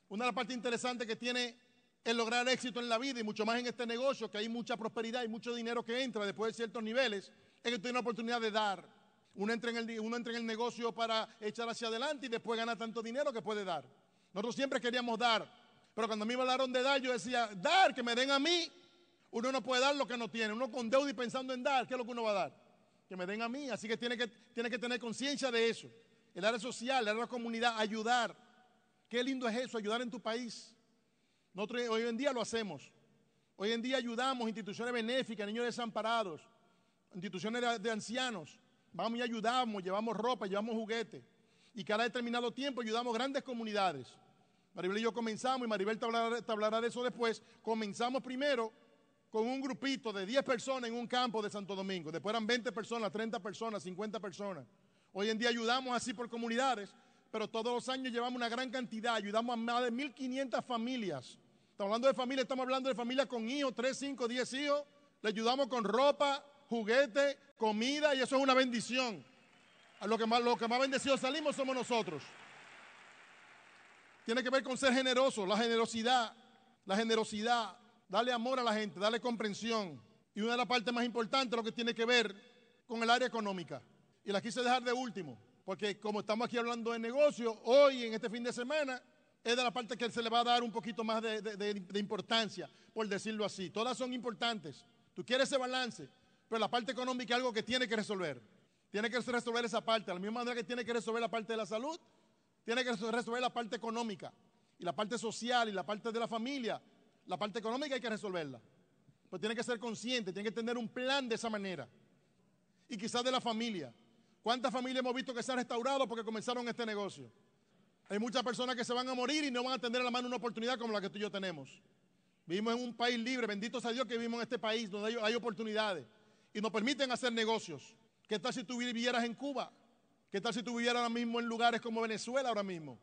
Una de las partes interesantes que tiene el lograr éxito en la vida y mucho más en este negocio, que hay mucha prosperidad y mucho dinero que entra después de ciertos niveles, es que tiene una oportunidad de dar. Uno entra, en uno entra en el negocio para echar hacia adelante y después gana tanto dinero que puede dar. Nosotros siempre queríamos dar, pero cuando a mí me hablaron de dar, yo decía, dar, que me den a mí. Uno no puede dar lo que no tiene. Uno con deuda y pensando en dar, ¿qué es lo que uno va a dar? Que me den a mí. Así que tiene que, tiene que tener conciencia de eso. El área social, el área de la comunidad, ayudar. Qué lindo es eso, ayudar en tu país. Nosotros hoy en día lo hacemos. Hoy en día ayudamos instituciones benéficas, niños desamparados, instituciones de ancianos. Vamos y ayudamos, llevamos ropa, llevamos juguetes. Y cada determinado tiempo ayudamos grandes comunidades. Maribel y yo comenzamos, y Maribel te hablará, de eso después. Comenzamos primero con un grupito de 10 personas en un campo de Santo Domingo. Después eran 20 personas, 30 personas, 50 personas. Hoy en día ayudamos así por comunidades, pero todos los años llevamos una gran cantidad. Ayudamos a más de 1.500 familias. Estamos hablando de familia, estamos hablando de familias con hijos, 3, 5, 10 hijos. Le ayudamos con ropa, juguete, comida y eso es una bendición. A lo que más, lo que más bendecidos salimos somos nosotros. Tiene que ver con ser generoso, la generosidad, la generosidad, darle amor a la gente, darle comprensión. Y una de las partes más importantes lo que tiene que ver con el área económica. Y la quise dejar de último, porque como estamos aquí hablando de negocio, hoy en este fin de semana es de la parte que se le va a dar un poquito más de, de importancia, por decirlo así. Todas son importantes. Tú quieres ese balance, pero la parte económica es algo que tiene que resolver. Tiene que resolver esa parte. De la misma manera que tiene que resolver la parte de la salud, tiene que resolver la parte económica. Y la parte social y la parte de la familia. La parte económica hay que resolverla. Pero tiene que ser consciente, tiene que tener un plan de esa manera. Y quizás de la familia. ¿Cuántas familias hemos visto que se han restaurado porque comenzaron este negocio? Hay muchas personas que se van a morir y no van a tener a la mano una oportunidad como la que tú y yo tenemos. Vivimos en un país libre, bendito sea Dios que vivimos en este país donde hay oportunidades y nos permiten hacer negocios. ¿Qué tal si tú vivieras en Cuba? ¿Qué tal si tú vivieras ahora mismo en lugares como Venezuela ahora mismo?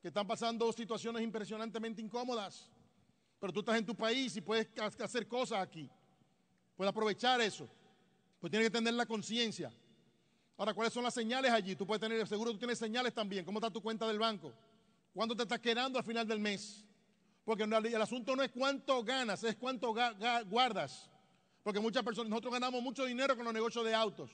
Que están pasando situaciones impresionantemente incómodas. Pero tú estás en tu país y puedes hacer cosas aquí. Puedes aprovechar eso. Pues tienes que tener la conciencia. Ahora, ¿cuáles son las señales allí? Tú puedes tener, seguro tú tienes señales también. ¿Cómo está tu cuenta del banco? ¿Cuánto te estás quedando al final del mes? Porque el asunto no es cuánto ganas, es cuánto guardas. Porque muchas personas, nosotros ganamos mucho dinero con los negocios de autos.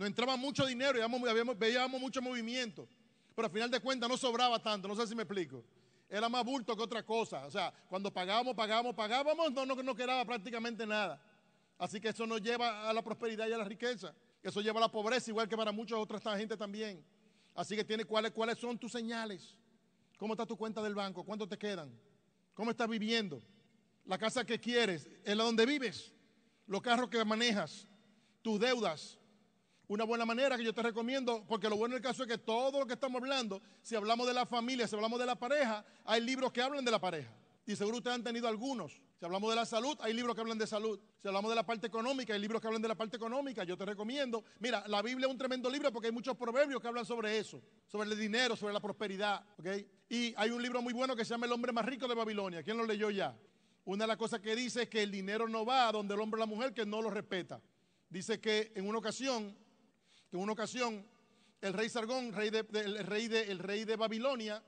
Nos entraba mucho dinero y veíamos, mucho movimiento. Pero al final de cuentas no sobraba tanto, no sé si me explico. Era más bulto que otra cosa. O sea, cuando pagábamos, pagábamos, pagábamos, no, no, quedaba prácticamente nada. Así que eso nos lleva a la prosperidad y a la riqueza. Eso lleva a la pobreza, igual que para muchas otras gente también. Así que tiene cuáles, cuáles son tus señales. ¿Cómo está tu cuenta del banco? ¿Cuánto te quedan? ¿Cómo estás viviendo? La casa que quieres, ¿es la donde vives? los carros que manejas, tus deudas. Una buena manera que yo te recomiendo, porque lo bueno del caso es que todo lo que estamos hablando, si hablamos de la familia, si hablamos de la pareja, hay libros que hablan de la pareja. Y seguro ustedes han tenido algunos. Si hablamos de la salud, hay libros que hablan de salud. Si hablamos de la parte económica, hay libros que hablan de la parte económica. Yo te recomiendo. Mira, la Biblia es un tremendo libro porque hay muchos proverbios que hablan sobre eso, sobre el dinero, sobre la prosperidad. Y hay un libro muy bueno que se llama El hombre más rico de Babilonia. ¿Quién lo leyó ya? Una de las cosas que dice es que el dinero no va a donde el hombre o la mujer que no lo respeta. Dice que en una ocasión, en una ocasión, el rey Sargón, rey de, el, rey de, el rey de Babilonia,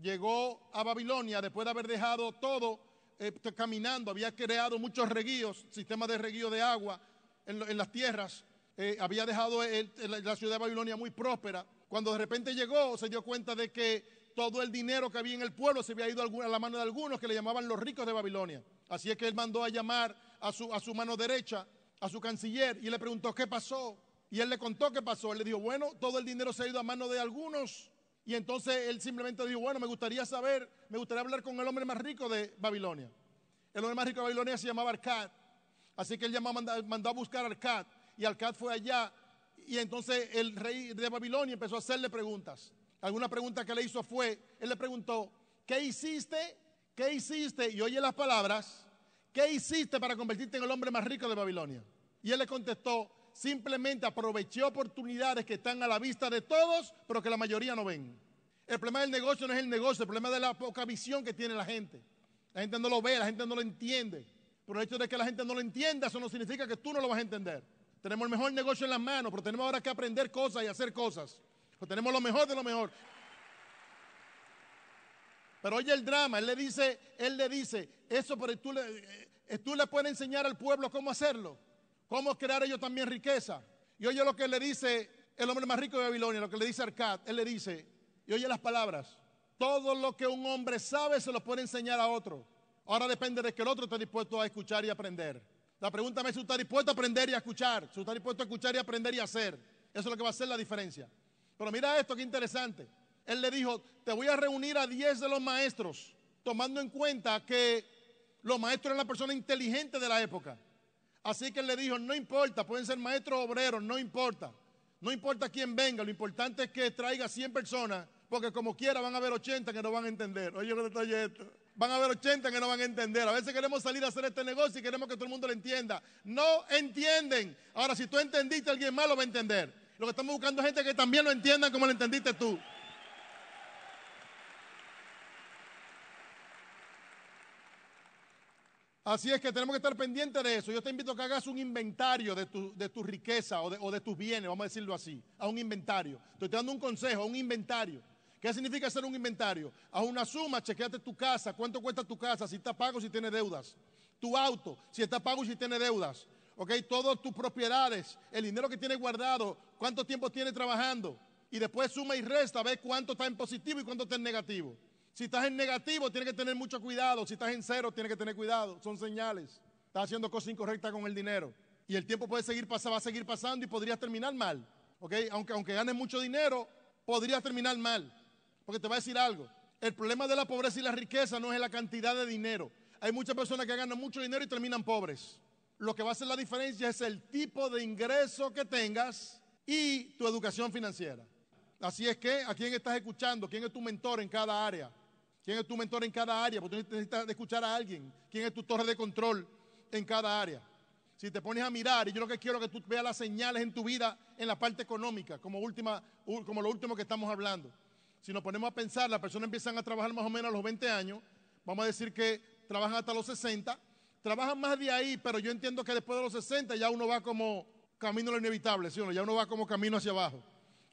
llegó a Babilonia después de haber dejado todo eh, caminando, había creado muchos reguíos, sistemas de reguío de agua en, las tierras, eh, había dejado la ciudad de Babilonia muy próspera. Cuando de repente llegó, se dio cuenta de que todo el dinero que había en el pueblo se había ido a la mano de algunos que le llamaban los ricos de Babilonia. Así es que él mandó a llamar a su, a su mano derecha, a su canciller, y le preguntó qué pasó. Y él le contó qué pasó. Él le dijo, bueno, todo el dinero se ha ido a mano de algunos. Y entonces él simplemente dijo, bueno, me gustaría saber, me gustaría hablar con el hombre más rico de Babilonia. El hombre más rico de Babilonia se llamaba Arcad. Así que él llamó, mandó a buscar a Arcad. Y Arcad fue allá. Y entonces el rey de Babilonia empezó a hacerle preguntas. Alguna pregunta que le hizo fue, él le preguntó, ¿qué hiciste? ¿Qué hiciste? Y oye las palabras, ¿qué hiciste para convertirte en el hombre más rico de Babilonia? Y él le contestó, simplemente aproveché oportunidades que están a la vista de todos, pero que la mayoría no ven. El problema del negocio no es el negocio, el problema es de la poca visión que tiene la gente. La gente no lo ve, la gente no lo entiende. Pero el hecho de que la gente no lo entienda, eso no significa que tú no lo vas a entender. Tenemos el mejor negocio en las manos, pero tenemos ahora que aprender cosas y hacer cosas. Pues tenemos lo mejor de lo mejor. Pero oye el drama, él le dice, él le dice, eso pero tú le, eh, tú le puedes enseñar al pueblo cómo hacerlo, cómo crear ellos también riqueza. Y oye lo que le dice el hombre más rico de Babilonia, lo que le dice Arcad, él le dice, y oye las palabras, todo lo que un hombre sabe se lo puede enseñar a otro. Ahora depende de que el otro esté dispuesto a escuchar y aprender. La pregunta es si está dispuesto a aprender y a escuchar, si está dispuesto a escuchar y aprender y hacer. Eso es lo que va a hacer la diferencia. Pero mira esto, qué interesante. Él le dijo, te voy a reunir a 10 de los maestros, tomando en cuenta que los maestros eran la persona inteligente de la época. Así que él le dijo, no importa, pueden ser maestros obreros, no importa. No importa quién venga, lo importante es que traiga 100 personas, porque como quiera van a haber 80 que no van a entender. Oye, ¿qué esto? Van a haber 80 que no van a entender. A veces queremos salir a hacer este negocio y queremos que todo el mundo lo entienda. No entienden. Ahora, si tú entendiste, alguien más lo va a entender. Lo que estamos buscando es gente que también lo entienda como lo entendiste tú. Así es que tenemos que estar pendientes de eso. Yo te invito a que hagas un inventario de tu, de riqueza o de, o de, tus bienes, vamos a decirlo así, a un inventario. Te estoy dando un consejo, a un inventario. ¿Qué significa hacer un inventario? Haz una suma, chequeate tu casa, cuánto cuesta tu casa, si está pago, si tiene deudas. Tu auto, si está pago si tiene deudas. ¿Ok? Todas tus propiedades, el dinero que tienes guardado, cuánto tiempo tienes trabajando. Y después suma y resta, ve cuánto está en positivo y cuánto está en negativo. Si estás en negativo, tienes que tener mucho cuidado. Si estás en cero, tienes que tener cuidado. Son señales. Estás haciendo cosas incorrectas con el dinero. Y el tiempo puede seguir pasando, va a seguir pasando y podrías terminar mal. Aunque, aunque ganes mucho dinero, podrías terminar mal. Porque te voy a decir algo. El problema de la pobreza y la riqueza no es la cantidad de dinero. Hay muchas personas que ganan mucho dinero y terminan pobres. Lo que va a hacer la diferencia es el tipo de ingreso que tengas y tu educación financiera. Así es que, ¿a quién estás escuchando? ¿Quién es tu mentor en cada área? ¿Quién es tu mentor en cada área? Porque tú necesitas escuchar a alguien. ¿Quién es tu torre de control en cada área? Si te pones a mirar, y yo lo que quiero es que tú veas las señales en tu vida en la parte económica, como, última, como lo último que estamos hablando. Si nos ponemos a pensar, las personas empiezan a trabajar más o menos a los 20 años, vamos a decir que trabajan hasta los 60, trabajan más de ahí, pero yo entiendo que después de los 60 ya uno va como camino a lo inevitable, ¿sí o no? Ya uno va como camino hacia abajo.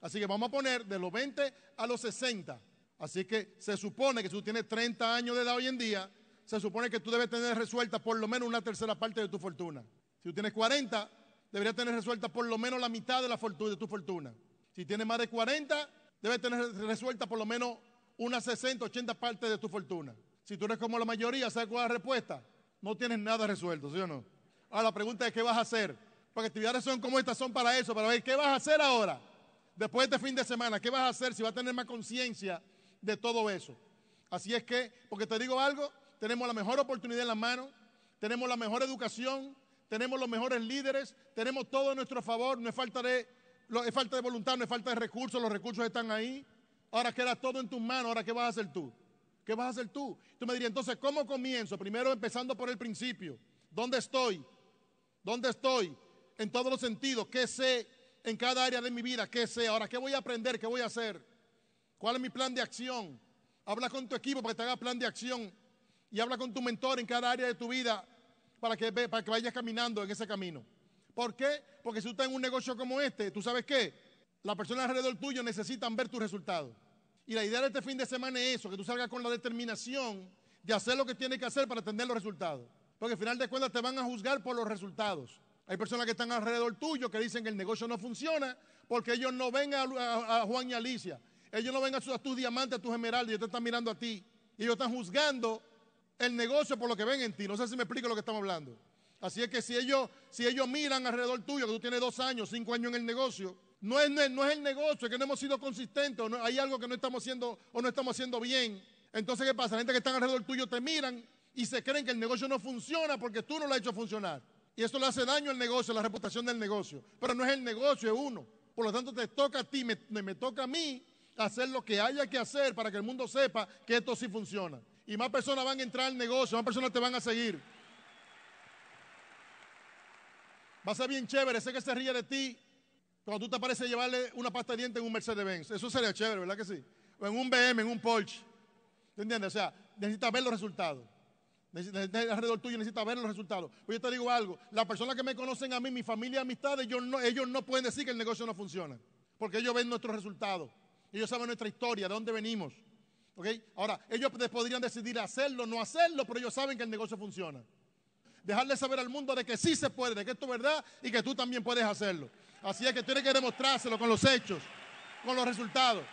Así que vamos a poner de los 20 a los 60. Así que se supone que si tú tienes 30 años de edad hoy en día, se supone que tú debes tener resuelta por lo menos una tercera parte de tu fortuna. Si tú tienes 40, deberías tener resuelta por lo menos la mitad de, la fortuna, de tu fortuna. Si tienes más de 40, debes tener resuelta por lo menos una 60, 80 partes de tu fortuna. Si tú eres como la mayoría, ¿sabes cuál es la respuesta? No tienes nada resuelto, ¿sí o no? Ahora la pregunta es, ¿qué vas a hacer? Porque actividades son como estas, son para eso, para ver qué vas a hacer ahora, después de este fin de semana, qué vas a hacer si vas a tener más conciencia de todo eso. Así es que, porque te digo algo, tenemos la mejor oportunidad en la mano, tenemos la mejor educación, tenemos los mejores líderes, tenemos todo a nuestro favor, no es falta de, no es falta de voluntad, no es falta de recursos, los recursos están ahí. Ahora queda todo en tus manos, ahora ¿qué vas a hacer tú? ¿Qué vas a hacer tú? Tú me dirías, entonces, ¿cómo comienzo? Primero empezando por el principio. ¿Dónde estoy? ¿Dónde estoy? En todos los sentidos. ¿Qué sé en cada área de mi vida? ¿Qué sé? Ahora, ¿qué voy a aprender? ¿Qué voy a hacer? ¿Cuál es mi plan de acción? Habla con tu equipo para que te haga plan de acción y habla con tu mentor en cada área de tu vida para que, para que vayas caminando en ese camino. ¿Por qué? Porque si tú estás en un negocio como este, ¿tú sabes qué? Las personas alrededor tuyo necesitan ver tus resultados. Y la idea de este fin de semana es eso, que tú salgas con la determinación de hacer lo que tienes que hacer para tener los resultados. Porque al final de cuentas te van a juzgar por los resultados. Hay personas que están alrededor tuyo que dicen que el negocio no funciona porque ellos no ven a, a Juan y Alicia. Ellos no ven a, tus diamantes, a tus esmeraldas, ellos te están mirando a ti. Y ellos están juzgando el negocio por lo que ven en ti. No sé si me explico lo que estamos hablando. Así es que si ellos, si ellos miran alrededor tuyo, que tú tienes dos años, cinco años en el negocio, no es, no es el negocio, es que no hemos sido consistentes, o no, hay algo que no estamos haciendo o no estamos haciendo bien. Entonces, ¿qué pasa? La gente que está alrededor tuyo te miran y se creen que el negocio no funciona porque tú no lo has hecho funcionar. Y eso le hace daño al negocio, a la reputación del negocio. Pero no es el negocio, es uno. Por lo tanto, te toca a ti, me toca a mí hacer lo que haya que hacer para que el mundo sepa que esto sí funciona. Y más personas van a entrar al negocio, más personas te van a seguir. Va a ser bien chévere, sé que se ríe de ti cuando tú te pareces llevarle una pasta de dientes en un Mercedes-Benz. Eso sería chévere, ¿verdad que sí? O en un BM, en un Porsche. ¿Te entiendes? O sea, necesitas ver los resultados. Alrededor tuyo necesitas ver los resultados. Pues yo te digo algo, las personas que me conocen a mí, mi familia, amistades, ellos no pueden decir que el negocio no funciona. Porque ellos ven nuestros resultados. Ellos saben nuestra historia, de dónde venimos. Ahora, ellos podrían decidir hacerlo, no hacerlo, pero ellos saben que el negocio funciona. Dejarle saber al mundo de que sí se puede, de que esto es verdad y que tú también puedes hacerlo. Así es que tienes que demostrárselo con los hechos, con los resultados.